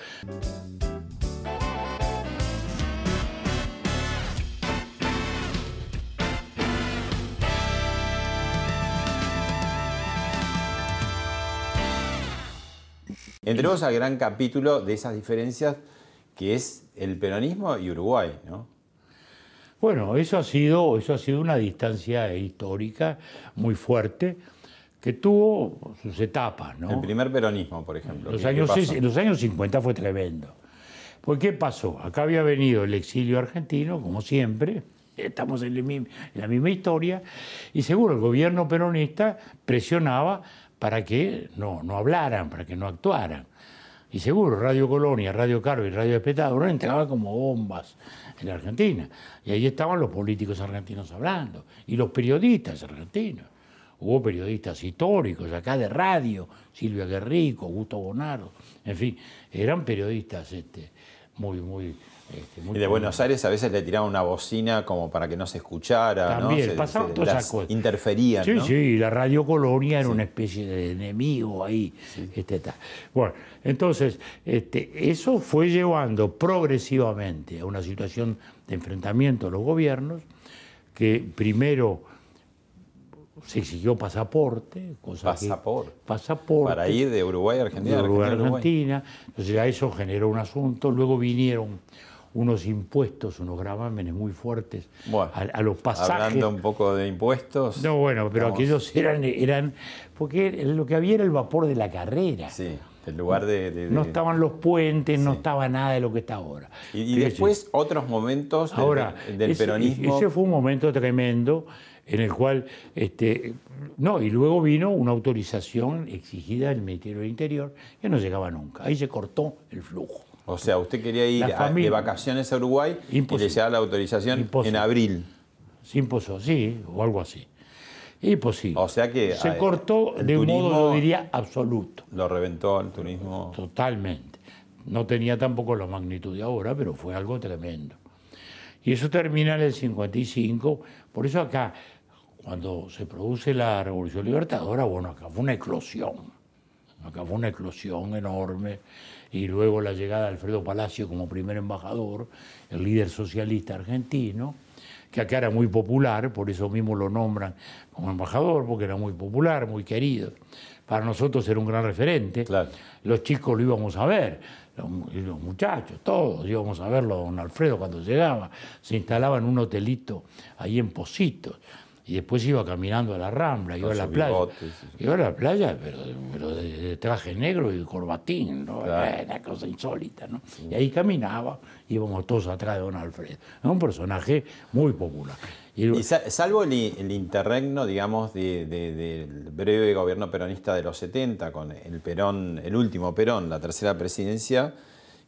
Entremos al gran capítulo de esas diferencias que es el peronismo y Uruguay, ¿no? Bueno, eso ha sido, eso ha sido una distancia histórica muy fuerte que tuvo sus etapas, ¿no? El primer peronismo, por ejemplo. Los años, los años 50 fue tremendo. Pues, ¿qué pasó? Acá había venido el exilio argentino, como siempre, estamos en, la misma historia, y seguro el gobierno peronista presionaba para que no, no hablaran, para que no actuaran. Y seguro, Radio Colonia, Radio Carve y Radio Espectador entraban como bombas en la Argentina. Y ahí estaban los políticos argentinos hablando, y los periodistas argentinos. Hubo periodistas históricos acá de radio, Silvia Guerrico, Augusto Bonardo, en fin, eran periodistas este, muy, muy este, y de Buenos Aires a veces le tiraban una bocina como para que no se escuchara, También, ¿no? pasaban todas esas cosas. Interferían, Sí, sí, la Radio Colonia era una especie de enemigo ahí. Este, Bueno, entonces, este, eso fue llevando progresivamente a una situación de enfrentamiento de los gobiernos, que primero se exigió pasaporte, cosa pasaporte. pasaporte. Para ir de Uruguay a Argentina. De Uruguay a Argentina. Entonces ya eso generó un asunto. Luego vinieron unos impuestos, unos gravámenes muy fuertes a, los pasajes. Hablando un poco de impuestos. No, bueno, pero aquellos eran, eran, porque lo que había era el vapor de la carrera. Sí, el lugar de... no estaban los puentes, no estaba nada de lo que está ahora. Y, después otros momentos del, ahora, del peronismo. Ese fue un momento tremendo en el cual, este, no, y luego vino una autorización exigida del Ministerio del Interior que no llegaba nunca. Ahí se cortó el flujo. O sea, usted quería ir de vacaciones a Uruguay y le llegaba la autorización en abril. Imposible, sí, o algo así. Imposible. O sea que... Se cortó de un modo, diría, absoluto. Lo reventó el turismo. Totalmente. No tenía tampoco la magnitud de ahora, pero fue algo tremendo. Y eso termina en el 55. Por eso acá, cuando se produce la Revolución Libertadora, bueno, acá fue una eclosión. Acá fue una eclosión enorme y luego la llegada de Alfredo Palacio como primer embajador, el líder socialista argentino, que acá era muy popular, por eso mismo lo nombran como embajador, porque era muy popular, muy querido. Para nosotros era un gran referente. Los chicos lo íbamos a ver, los, muchachos, todos íbamos a verlo, don Alfredo, cuando llegaba. Se instalaba en un hotelito ahí en Positos y después iba caminando a la Rambla, iba a la playa. Iba a la playa, pero, de, traje negro y corbatín, ¿no? Una cosa insólita, ¿no? Y ahí caminaba, íbamos todos atrás de don Alfredo. Era un personaje muy popular. Y, salvo el, interregno, digamos, del breve gobierno peronista de los 70, con el Perón, el último Perón, la tercera presidencia,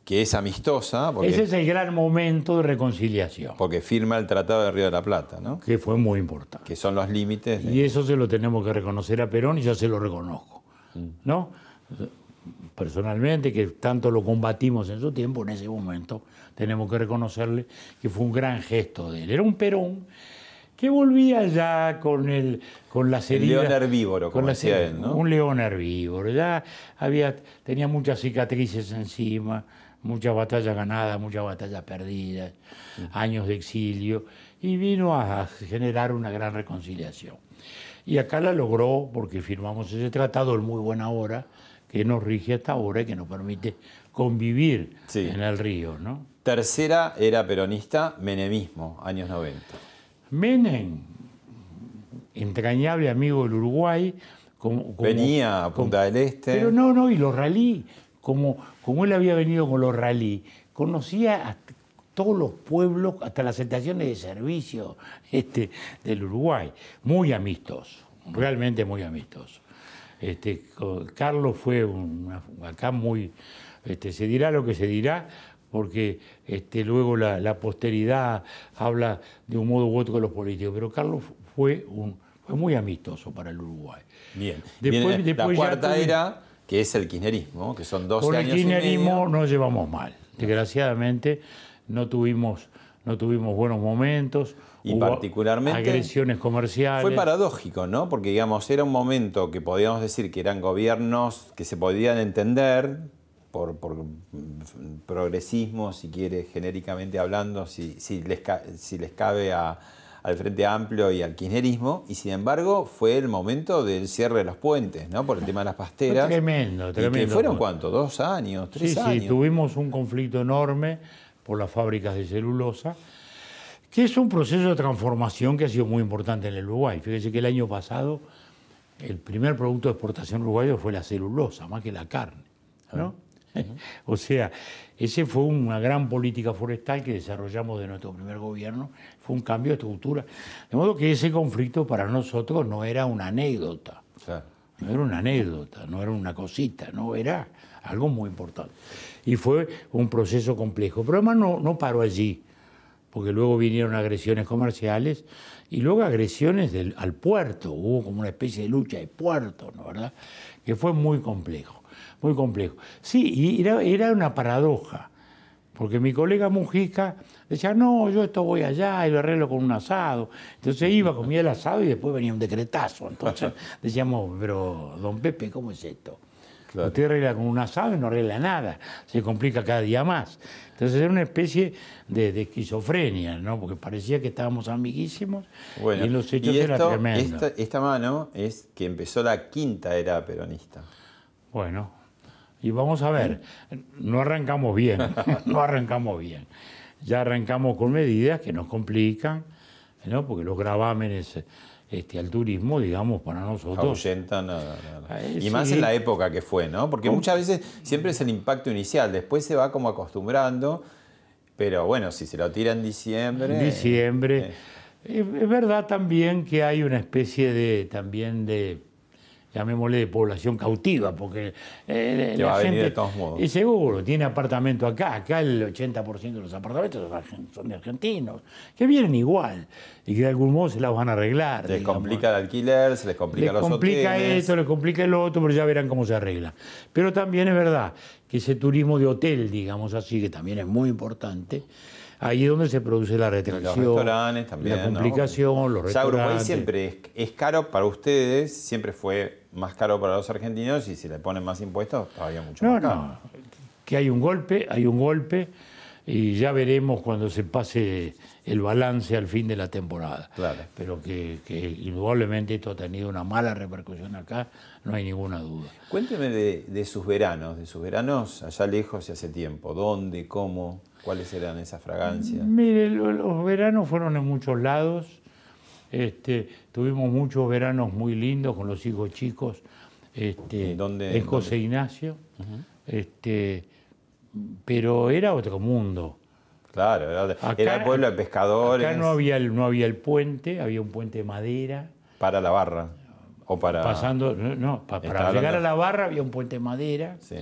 que es amistosa. Ese es el gran momento de reconciliación. Porque firma el Tratado de Río de la Plata, ¿no? Que fue muy importante. Que son los límites. Y eso se lo tenemos que reconocer a Perón y yo se lo reconozco. Mm. ¿No? Personalmente, que tanto lo combatimos en su tiempo, en ese momento tenemos que reconocerle que fue un gran gesto de él. Era un Perón que volvía ya con el con la El león herbívoro, como decía él, ¿no? Un león herbívoro. Ya había, tenía muchas cicatrices encima muchas batallas ganadas, muchas batallas perdidas, años de exilio, y vino a generar una gran reconciliación. Y acá la logró porque firmamos ese tratado en muy buena hora, que nos rige hasta ahora y que nos permite convivir en el río. ¿no? Tercera era peronista, menemismo, años 90. Menem, entrañable amigo del Uruguay. Como, Venía a Punta del Este. Pero no, no, y los ralí como, como él había venido con los rally, conocía a todos los pueblos, hasta las estaciones de servicio este, del Uruguay, muy amistoso, realmente muy amistoso. Este, Carlos fue acá muy, este, se dirá lo que se dirá, porque este, luego la, posteridad habla de un modo u otro de los políticos, pero Carlos fue, un, fue muy amistoso para el Uruguay. Bien. Después, la cuarta era, que es el kirchnerismo, que son 12 años el kirchnerismo nos llevamos mal. Desgraciadamente no tuvimos, no tuvimos buenos momentos. Y particularmente. Agresiones comerciales. Fue paradójico, ¿no? Porque, digamos, era un momento que podíamos decir que eran gobiernos que se podían entender por, progresismo, si quiere, genéricamente hablando, si, si, les, si les cabe al Frente Amplio y al kirchnerismo, y sin embargo fue el momento del cierre de los puentes, ¿no? Por el tema de las pasteras. tremendo, tremendo. ¿Y fueron cuánto? ¿Dos años? ¿Tres años? Sí, tuvimos un conflicto enorme por las fábricas de celulosa, que es un proceso de transformación que ha sido muy importante en el Uruguay. Fíjese que el año pasado el primer producto de exportación uruguayo fue la celulosa, más que la carne. ¿no? o sea, esa fue una gran política forestal que desarrollamos de nuestro primer gobierno, fue un cambio de estructura. De modo que ese conflicto para nosotros no era una anécdota, no era una anécdota, no era una cosita, no era algo muy importante. Y fue un proceso complejo, pero además no, no paró allí, porque luego vinieron agresiones comerciales y luego agresiones del, al puerto, hubo como una especie de lucha de puerto, ¿no verdad? Que fue muy complejo muy complejo. Sí, y era, era una paradoja, porque mi colega Mujica decía, no, yo esto voy allá y lo arreglo con un asado. Entonces iba, comía el asado y después venía un decretazo. Entonces decíamos, pero don Pepe, ¿cómo es esto? Usted arregla con un asado y no arregla nada, se complica cada día más. Entonces era una especie de, esquizofrenia, ¿no? Porque parecía que estábamos amiguísimos y los hechos eran tremendos. Esta, esta mano es que empezó la quinta era peronista. Bueno, y vamos a ver, no arrancamos bien, no arrancamos bien. Ya arrancamos con medidas que nos complican, ¿no? porque los gravámenes este, al turismo, digamos, para nosotros. Ahuyentan Y más en la época que fue, ¿no? Porque muchas veces siempre es el impacto inicial, después se va como acostumbrando, pero bueno, si se lo tira en diciembre. Diciembre. Eh. Es verdad también que hay una especie de también de llamémosle de población cautiva, porque eh, la gente, de todos modos. Y seguro, tiene apartamento acá, acá el 80% de los apartamentos son de argentinos, que vienen igual y que de algún modo se las van a arreglar. Les complica el alquiler, se les complica les los complica esto, les complica el otro, pero ya verán cómo se arregla. Pero también es verdad que ese turismo de hotel, digamos así, que también es muy importante, ahí es donde se produce la retracción. Los restaurantes también. La complicación, los restaurantes. Uruguay siempre es, caro para ustedes, siempre fue más caro para los argentinos y si le ponen más impuestos, todavía mucho más caro. No, que hay un golpe, hay un golpe y ya veremos cuando se pase el balance al fin de la temporada. Claro. Pero que, indudablemente esto ha tenido una mala repercusión acá, no hay ninguna duda. Cuénteme de, de sus veranos, de sus veranos allá lejos y hace tiempo. ¿Dónde, cómo? ¿Cuáles eran esas fragancias? Mire, los veranos fueron en muchos lados. Este, tuvimos muchos veranos muy lindos con los hijos chicos este, ¿Dónde, en José Ignacio. este, pero era otro mundo. Claro, era, el pueblo de pescadores. Acá no había, el, no había el puente, había un puente de madera. Para la barra. O para. Pasando, no, para llegar a la barra había un puente de madera. Sí.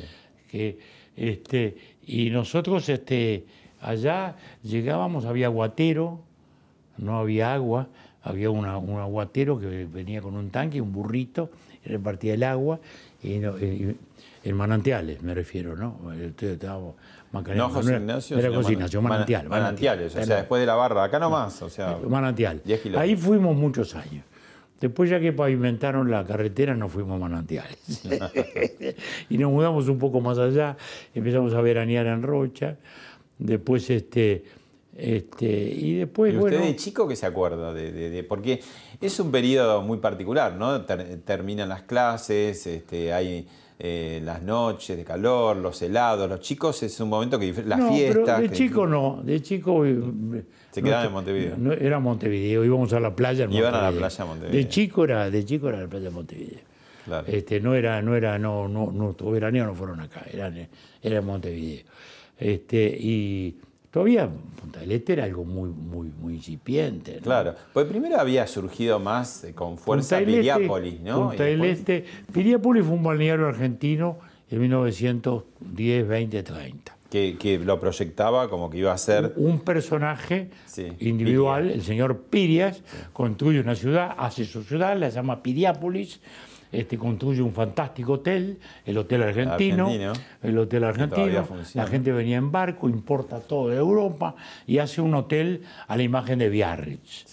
Que, este, y nosotros este, allá llegábamos, había aguatero, no había agua, había un aguatero que venía con un tanque, un burrito, y repartía el agua, y, en manantiales me refiero, ¿no? no, José Ignacio. Era José Ignacio, manantial, manantiales, o sea, después de la barra, acá nomás, o sea. Manantial. Ahí fuimos muchos años. Después ya que pavimentaron la carretera nos fuimos a manantiales. y nos mudamos un poco más allá, empezamos a veranear en Rocha. Después este, este, y después, ¿Y usted de chico qué se acuerda? De, porque es un periodo muy particular, ¿no? terminan las clases, este, hay eh, las noches de calor, los helados, los chicos es un momento que las no, fiestas. de chico no, de chico se quedaban en Montevideo. No, era Montevideo, íbamos a la playa en Iban a la playa Montevideo. De chico era, de chico era la playa de Montevideo. Este, no era, no era, no, no, nuestros veraneos no fueron acá, eran, era en Montevideo. Este, y todavía Punta del Este era algo muy, muy, muy incipiente. Claro, pues primero había surgido más eh, con fuerza este, Piriápolis, ¿no? Punta del Este, Piriápolis fue un balneario argentino en 1910, 20, 30. Que, lo proyectaba como que iba a ser... Un personaje individual, el señor Pirias, construye una ciudad, hace su ciudad, la llama Piriápolis, este, construye un fantástico hotel, el Hotel Argentino, el Hotel Argentino, la gente venía en barco, importa todo de Europa y hace un hotel a la imagen de Biarritz.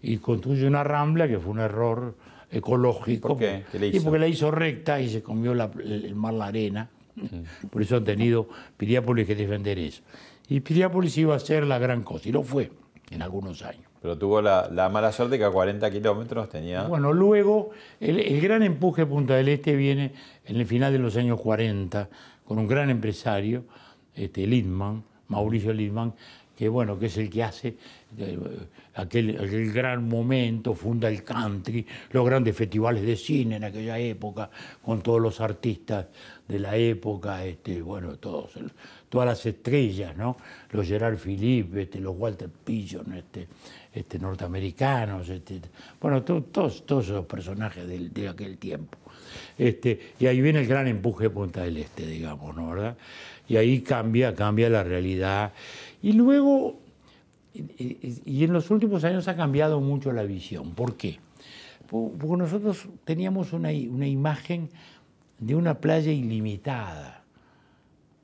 Y construye una rambla que fue un error ecológico. ¿Por qué? Y porque la hizo recta y se comió el mar la arena. Por eso han tenido Piriápolis que defender eso. Y Piriápolis iba a ser la gran cosa, y lo fue en algunos años. Pero tuvo la, mala suerte que a 40 kilómetros tenía... Bueno, luego el, gran empuje de Punta del Este viene en el final de los años 40 con un gran empresario, este, Mauricio Lindman, que bueno, que es el que hace eh, aquel, aquel, gran momento, funda el country, los grandes festivales de cine en aquella época, con todos los artistas de la época, este, bueno, todos, todas las estrellas, ¿no? Los Gerard Philippe, este, los Walter Pillon, este, este, norteamericanos, este, bueno, todos, todos esos personajes de, aquel tiempo. Este, y ahí viene el gran empuje de Punta del Este, digamos, ¿no? ¿verdad? Y ahí cambia, cambia la realidad. Y luego, y, en los últimos años ha cambiado mucho la visión. ¿Por qué? Porque nosotros teníamos una, una imagen de una playa ilimitada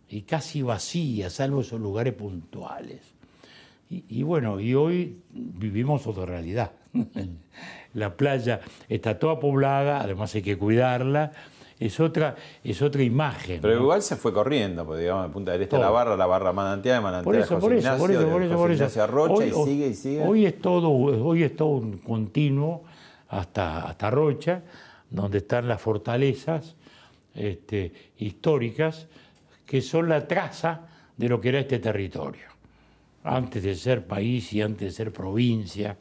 y casi vacía, salvo esos lugares puntuales. Y, bueno, y hoy vivimos otra realidad. la playa está toda poblada, además hay que cuidarla, es otra, es otra imagen. Pero igual se fue corriendo, porque digamos, de Punta del Este la barra, la barra manantial, manantial por eso, por eso, por eso, por eso, por eso. Rocha hoy, y sigue y sigue. Hoy es todo, hoy es todo un continuo hasta, hasta Rocha, donde están las fortalezas este, históricas que son la traza de lo que era este territorio antes de ser país y antes de ser provincia.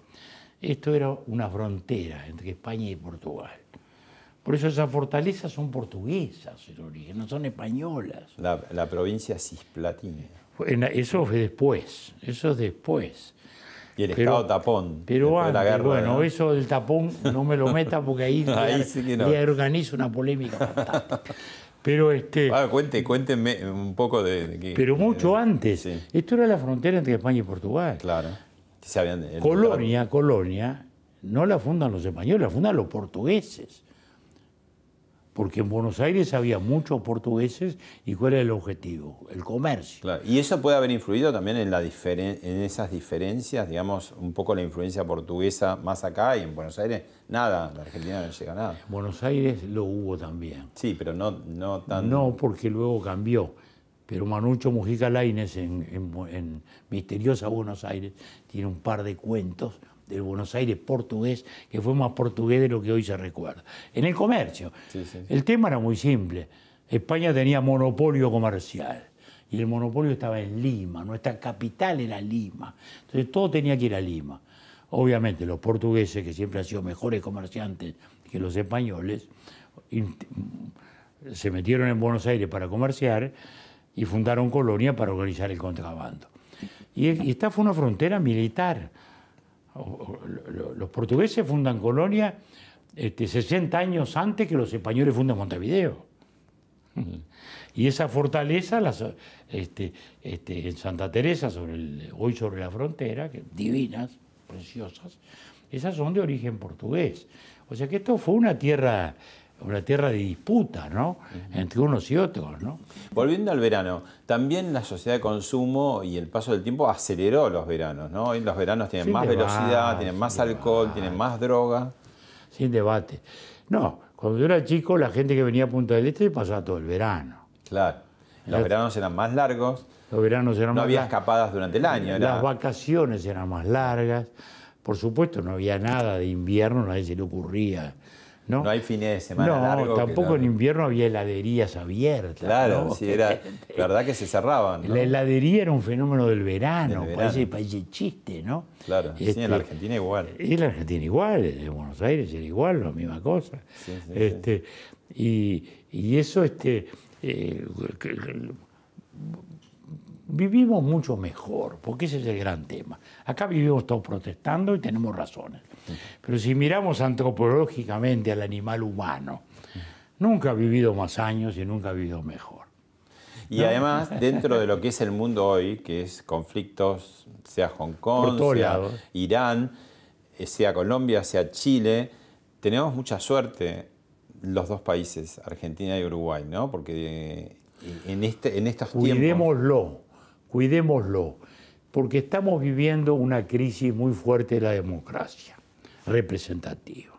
Esto era una frontera entre España y Portugal. Por eso esas fortalezas son portuguesas en origen, no son españolas. La, provincia cisplatina. Eso fue después, eso es después. Y el estado tapón. Pero antes, bueno, eso del tapón no me lo meta porque ahí, ahí sí no. organizo una polémica fantástica. Pero este. Ah, cuente, cuéntenme un poco de. pero mucho antes. Esto era la frontera entre España y Portugal. Claro. Colonia, Colonia, no la fundan los españoles, la fundan los portugueses porque en Buenos Aires había muchos portugueses y cuál era el objetivo, el comercio. Y eso puede haber influido también en, la en esas diferencias, digamos, un poco la influencia portuguesa más acá y en Buenos Aires nada, la Argentina no llega nada. En Buenos Aires lo hubo también. Sí, pero no, no tan... No, porque luego cambió. Pero Manucho Mujica Lainez en, en Misteriosa Buenos Aires tiene un par de cuentos del Buenos Aires portugués, que fue más portugués de lo que hoy se recuerda. En el comercio. El tema era muy simple. España tenía monopolio comercial y el monopolio estaba en Lima, nuestra capital era Lima. Entonces todo tenía que ir a Lima. Obviamente los portugueses, que siempre han sido mejores comerciantes que los españoles, se metieron en Buenos Aires para comerciar y fundaron colonia para organizar el contrabando. Y esta fue una frontera militar los portugueses fundan Colonia este, 60 años antes que los españoles fundan Montevideo. Y esa fortaleza, las, este, este, en Santa Teresa, hoy sobre la frontera, divinas, preciosas, esas son de origen portugués. O sea que esto fue una tierra una tierra de disputa, ¿no? Entre unos y otros, ¿no? Volviendo al verano, también la sociedad de consumo y el paso del tiempo aceleró los veranos, ¿no? Hoy los veranos tienen más velocidad, tienen más alcohol, tienen más droga. Sin debate. No, cuando yo era chico, la gente que venía a Punta del Este pasaba todo el verano. Claro. Los veranos eran más largos. Los veranos eran no había escapadas durante el año. Las vacaciones eran más largas. Por supuesto, no había nada de invierno, a nadie se le ocurría ¿no? hay fines de semana no, tampoco en invierno había heladerías abiertas. Claro, sí, era verdad que se cerraban. La heladería era un fenómeno del verano, Parece, chiste, ¿no? Claro, sí, en la este, Argentina igual. En la Argentina igual, en Buenos Aires era igual, la misma cosa. este, Y, y, eso, este, eh, vivimos mucho mejor, porque ese es el gran tema. Acá vivimos todos protestando y tenemos razones. Pero si miramos antropológicamente al animal humano, nunca ha vivido más años y nunca ha vivido mejor. Y además, dentro de lo que es el mundo hoy, que es conflictos, sea Hong Kong, sea Irán, eh, sea Colombia, sea Chile, tenemos mucha suerte los dos países, Argentina y Uruguay, ¿no? Porque en, este, en estos cuidémoslo, Cuidémoslo, porque estamos viviendo una crisis muy fuerte de la democracia representativa.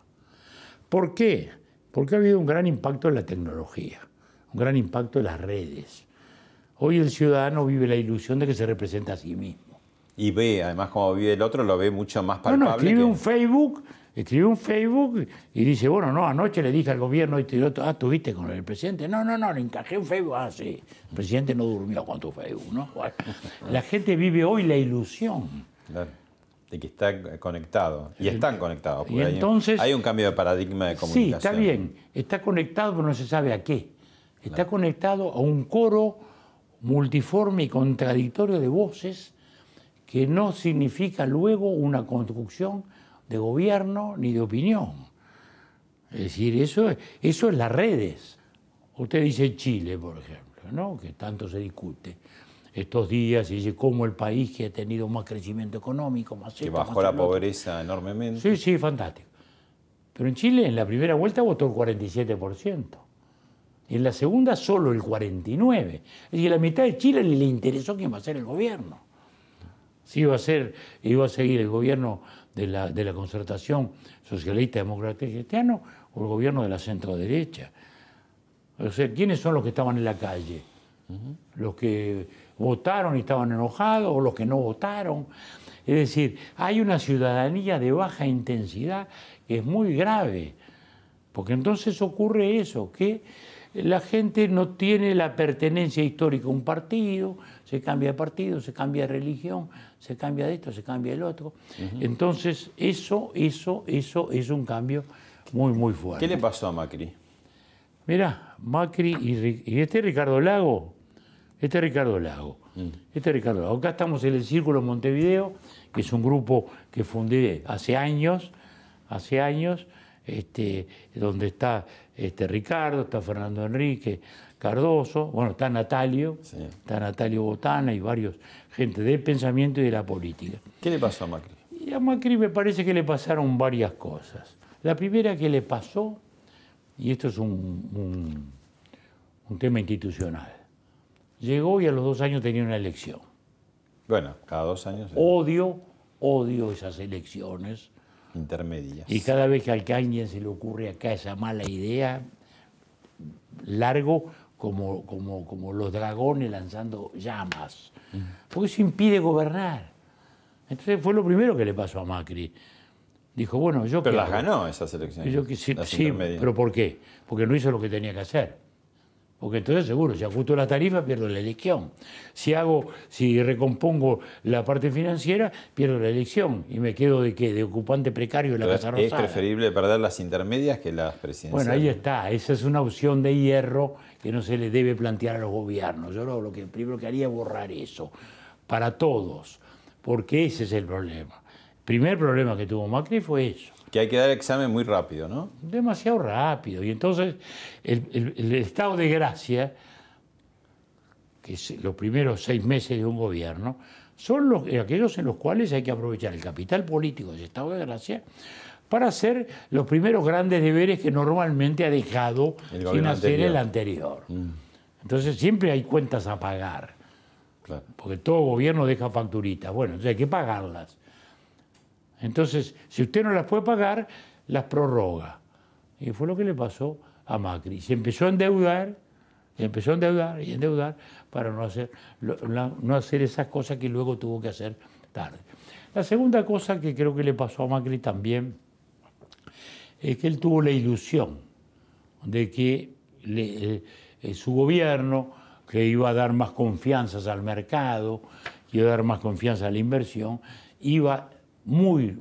¿Por qué? Porque ha habido un gran impacto en la tecnología, un gran impacto en las redes. Hoy el ciudadano vive la ilusión de que se representa a sí mismo. Y ve, además, como vive el otro, lo ve mucho más palpable. No, no, escribe un Facebook escribió un Facebook y dice, bueno, no, anoche le dije al gobierno, y ah, ¿tuviste con el presidente? No, no, no, le encajé un Facebook, ah, sí, el presidente no durmió con tu Facebook, ¿no? la gente vive hoy la ilusión. Claro, de que está conectado, y están conectados, y entonces, hay, un cambio de paradigma de comunicación. Sí, está bien, está conectado, pero no se sabe a qué. Está conectado a un coro multiforme y contradictorio de voces que no significa luego una construcción de gobierno ni de opinión. Es decir, eso, eso es las redes. Usted dice Chile, por ejemplo, ¿no? que tanto se discute estos días y dice cómo el país que ha tenido más crecimiento económico, más... Que bajó la pobreza enormemente. Sí, sí, fantástico. Pero en Chile en la primera vuelta votó el 47%. Y en la segunda solo el 49%. Es decir, la mitad de Chile le interesó quién va a ser el gobierno. Si iba a ser, iba a seguir el gobierno de la, de la concertación socialista, demócrata y cristiano o el gobierno de la centro derecha. O sea, ¿quiénes son los que estaban en la calle? Los que votaron y estaban enojados o los que no votaron. Es decir, hay una ciudadanía de baja intensidad que es muy grave, porque entonces ocurre eso, que la gente no tiene la pertenencia histórica a un partido, se cambia de partido, se cambia de religión, se cambia de esto, se cambia del otro. Entonces, eso, eso, eso es un cambio muy, muy fuerte. ¿Qué le pasó a Macri? Mira, Macri y, este Ricardo Lago, este Ricardo Lago, mm. este Ricardo Lago. Acá estamos en el Círculo Montevideo, que es un grupo que fundé hace años, hace años, este, donde está este Ricardo, está Fernando Enrique, Cardoso, bueno, está Natalio, está Natalio Botana y varios gente del pensamiento y de la política. ¿Qué le pasó a Macri? Y a Macri me parece que le pasaron varias cosas. La primera que le pasó, y esto es un, un, tema institucional, llegó y a los dos años tenía una elección. Bueno, cada dos años. Odio, odio esas elecciones. Intermedias. Y cada vez que a alguien se le ocurre acá esa mala idea, largo como, como, como los dragones lanzando llamas, porque eso impide gobernar. Entonces fue lo primero que le pasó a Macri. Dijo, bueno, yo... Pero las ganó esas elecciones. Yo sí, sí pero ¿por qué? Porque no hizo lo que tenía que hacer. Porque entonces seguro, si ajusto la tarifa, pierdo la elección. Si hago, si recompongo la parte financiera, pierdo la elección. Y me quedo de qué? De ocupante precario de la Casa Rosada. Es preferible perder las intermedias que las presidenciales. Bueno, ahí está. Esa es una opción de hierro que no se le debe plantear a los gobiernos. Yo lo, lo que primero que haría es borrar eso. Para todos. Porque ese es el problema. El primer problema que tuvo Macri fue eso. Que hay que dar examen muy rápido, ¿no? Demasiado rápido. Y entonces el, estado de gracia, que es los primeros seis meses de un gobierno, son los, aquellos en los cuales hay que aprovechar el capital político de ese estado de gracia para hacer los primeros grandes deberes que normalmente ha dejado sin hacer el anterior. Mm. Entonces siempre hay cuentas a pagar. Porque todo gobierno deja facturitas. Bueno, entonces hay que pagarlas. Entonces, si usted no las puede pagar, las prorroga. Y fue lo que le pasó a Macri. Se empezó a endeudar, se empezó a endeudar y endeudar para no hacer, no hacer esas cosas que luego tuvo que hacer tarde. La segunda cosa que creo que le pasó a Macri también es que él tuvo la ilusión de que eh, su gobierno, que iba a dar más confianzas al mercado, que iba a dar más confianza a la inversión, iba muy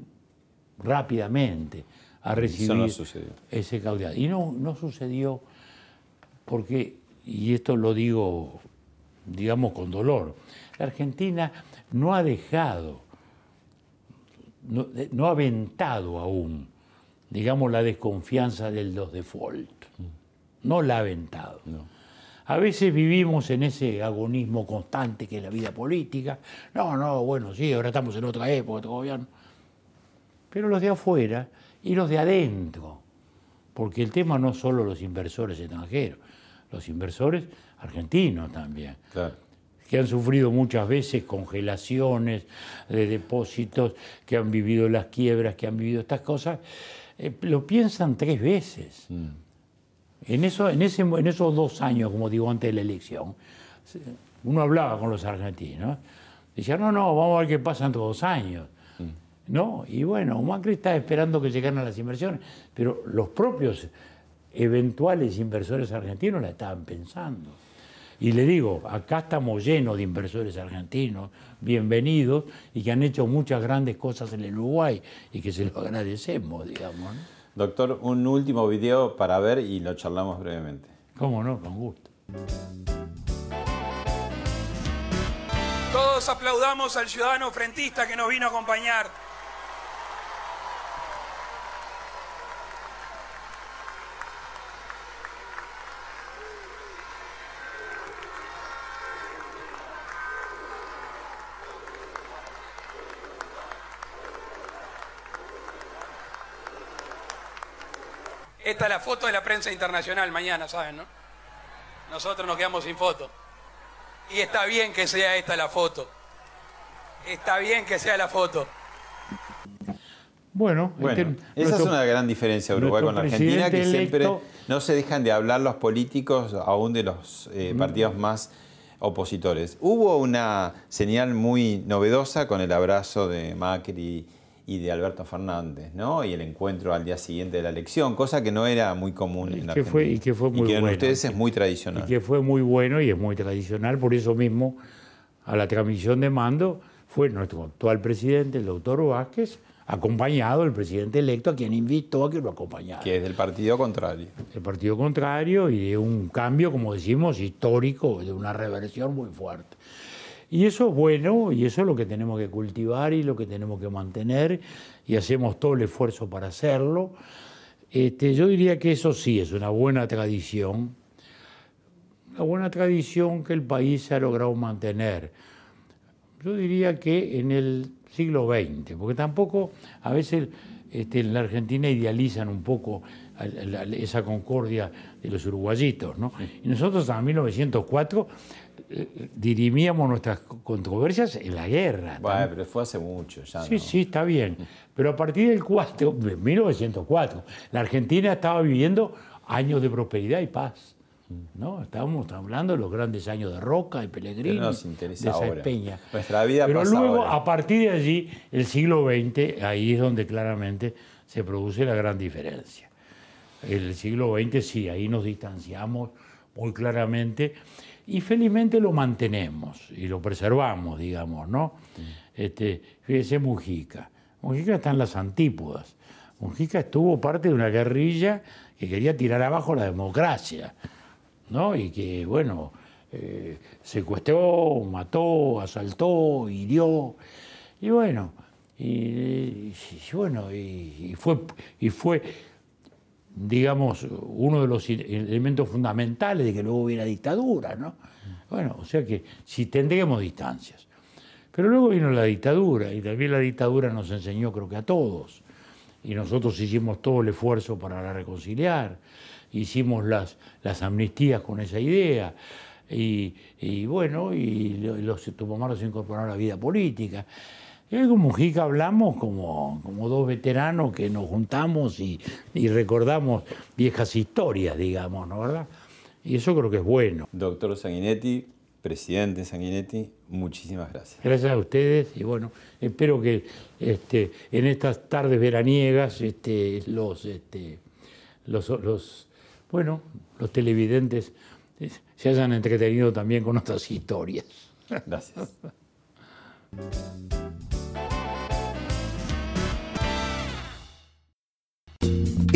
rápidamente a recibir ese caudal. Y no, no sucedió porque, y esto lo digo, digamos, con dolor, la Argentina no ha dejado, no, ha aventado aún, digamos, la desconfianza del dos default. No la ha aventado. A veces vivimos en ese agonismo constante que es la vida política. No, no, bueno, sí, ahora estamos en otra época, otro gobierno. Pero los de afuera y los de adentro, porque el tema no solo los inversores extranjeros, los inversores argentinos también. que han sufrido muchas veces congelaciones de depósitos, que han vivido las quiebras, que han vivido estas cosas, eh, lo piensan tres veces. Mm. En, eso, en, ese, en esos dos años, como digo, antes de la elección, uno hablaba con los argentinos, decía, no, no, vamos a ver qué pasa entre dos años. Mm. ¿No? Y bueno, Macri está esperando que llegaran las inversiones, pero los propios eventuales inversores argentinos la estaban pensando. Y le digo, acá estamos llenos de inversores argentinos, bienvenidos, y que han hecho muchas grandes cosas en el Uruguay y que se lo agradecemos, digamos. Doctor, un último video para ver y lo charlamos brevemente. ¿Cómo no? Con gusto. Todos aplaudamos al ciudadano frentista que nos vino a acompañar. Esta es la foto de la prensa internacional mañana, ¿saben, no? Nosotros nos quedamos sin foto. Y está bien que sea esta la foto. Está bien que sea la foto. Bueno, esa es una gran diferencia Uruguay con la Argentina, que siempre no se dejan de hablar los políticos, aún de los eh, partidos más opositores. Hubo una señal muy novedosa con el abrazo de Macri y de Alberto Fernández, ¿no? Y el encuentro al día siguiente de la elección, cosa que no era muy común en la que fue, y que fue muy y que en ustedes es muy tradicional. Y que fue muy bueno y es muy tradicional, por eso mismo a la transmisión de mando fue nuestro actual presidente, el doctor Vázquez, acompañado del presidente electo, a quien invitó a que lo acompañara. Que es del partido contrario. El partido contrario y de un cambio, como decimos, histórico, de una reversión muy fuerte. Y eso es bueno y eso es lo que tenemos que cultivar y lo que tenemos que mantener y hacemos todo el esfuerzo para hacerlo. Este, yo diría que eso sí es una buena tradición, una buena tradición que el país ha logrado mantener. Yo diría que en el siglo XX, porque tampoco a veces este, en la Argentina idealizan un poco esa concordia de los uruguayitos. ¿no? Y nosotros en 1904 dirimíamos nuestras controversias en la guerra. Bueno, pero fue hace mucho ya. Sí, sí, está bien. Pero a partir del 4, 1904, la Argentina estaba viviendo años de prosperidad y paz. ¿no? Estábamos hablando de los grandes años de Roca y Pellegrini, nos interesa de esa Peña. Nuestra vida Pero luego, a partir de allí, el siglo XX, ahí es donde claramente se produce la gran diferencia. El siglo XX sí, ahí nos distanciamos muy claramente y felizmente lo mantenemos y lo preservamos, digamos, ¿no? Este, fíjese Mujica. Mujica está en las antípodas. Mujica estuvo parte de una guerrilla que quería tirar abajo la democracia, ¿no? Y que, bueno, eh, secuestró, mató, asaltó, hirió. Y bueno, y, bueno, y, fue, y fue digamos, uno de los elementos fundamentales de que luego hubiera dictadura, ¿no? Bueno, o sea que si tendríamos distancias. Pero luego vino la dictadura y también la dictadura nos enseñó creo que a todos. Y nosotros hicimos todo el esfuerzo para reconciliar, hicimos las, las amnistías con esa idea. Y, bueno, y los tupomaros se incorporaron a la vida política. Y con Mujica hablamos como, como dos veteranos que nos juntamos y, recordamos viejas historias, digamos, ¿no verdad? Y eso creo que es bueno. Doctor Sanguinetti, presidente Sanguinetti, muchísimas gracias. Gracias a ustedes y bueno, espero que este, en estas tardes veraniegas este, los, este, los, los, bueno, los televidentes eh, se hayan entretenido también con otras historias. Gracias.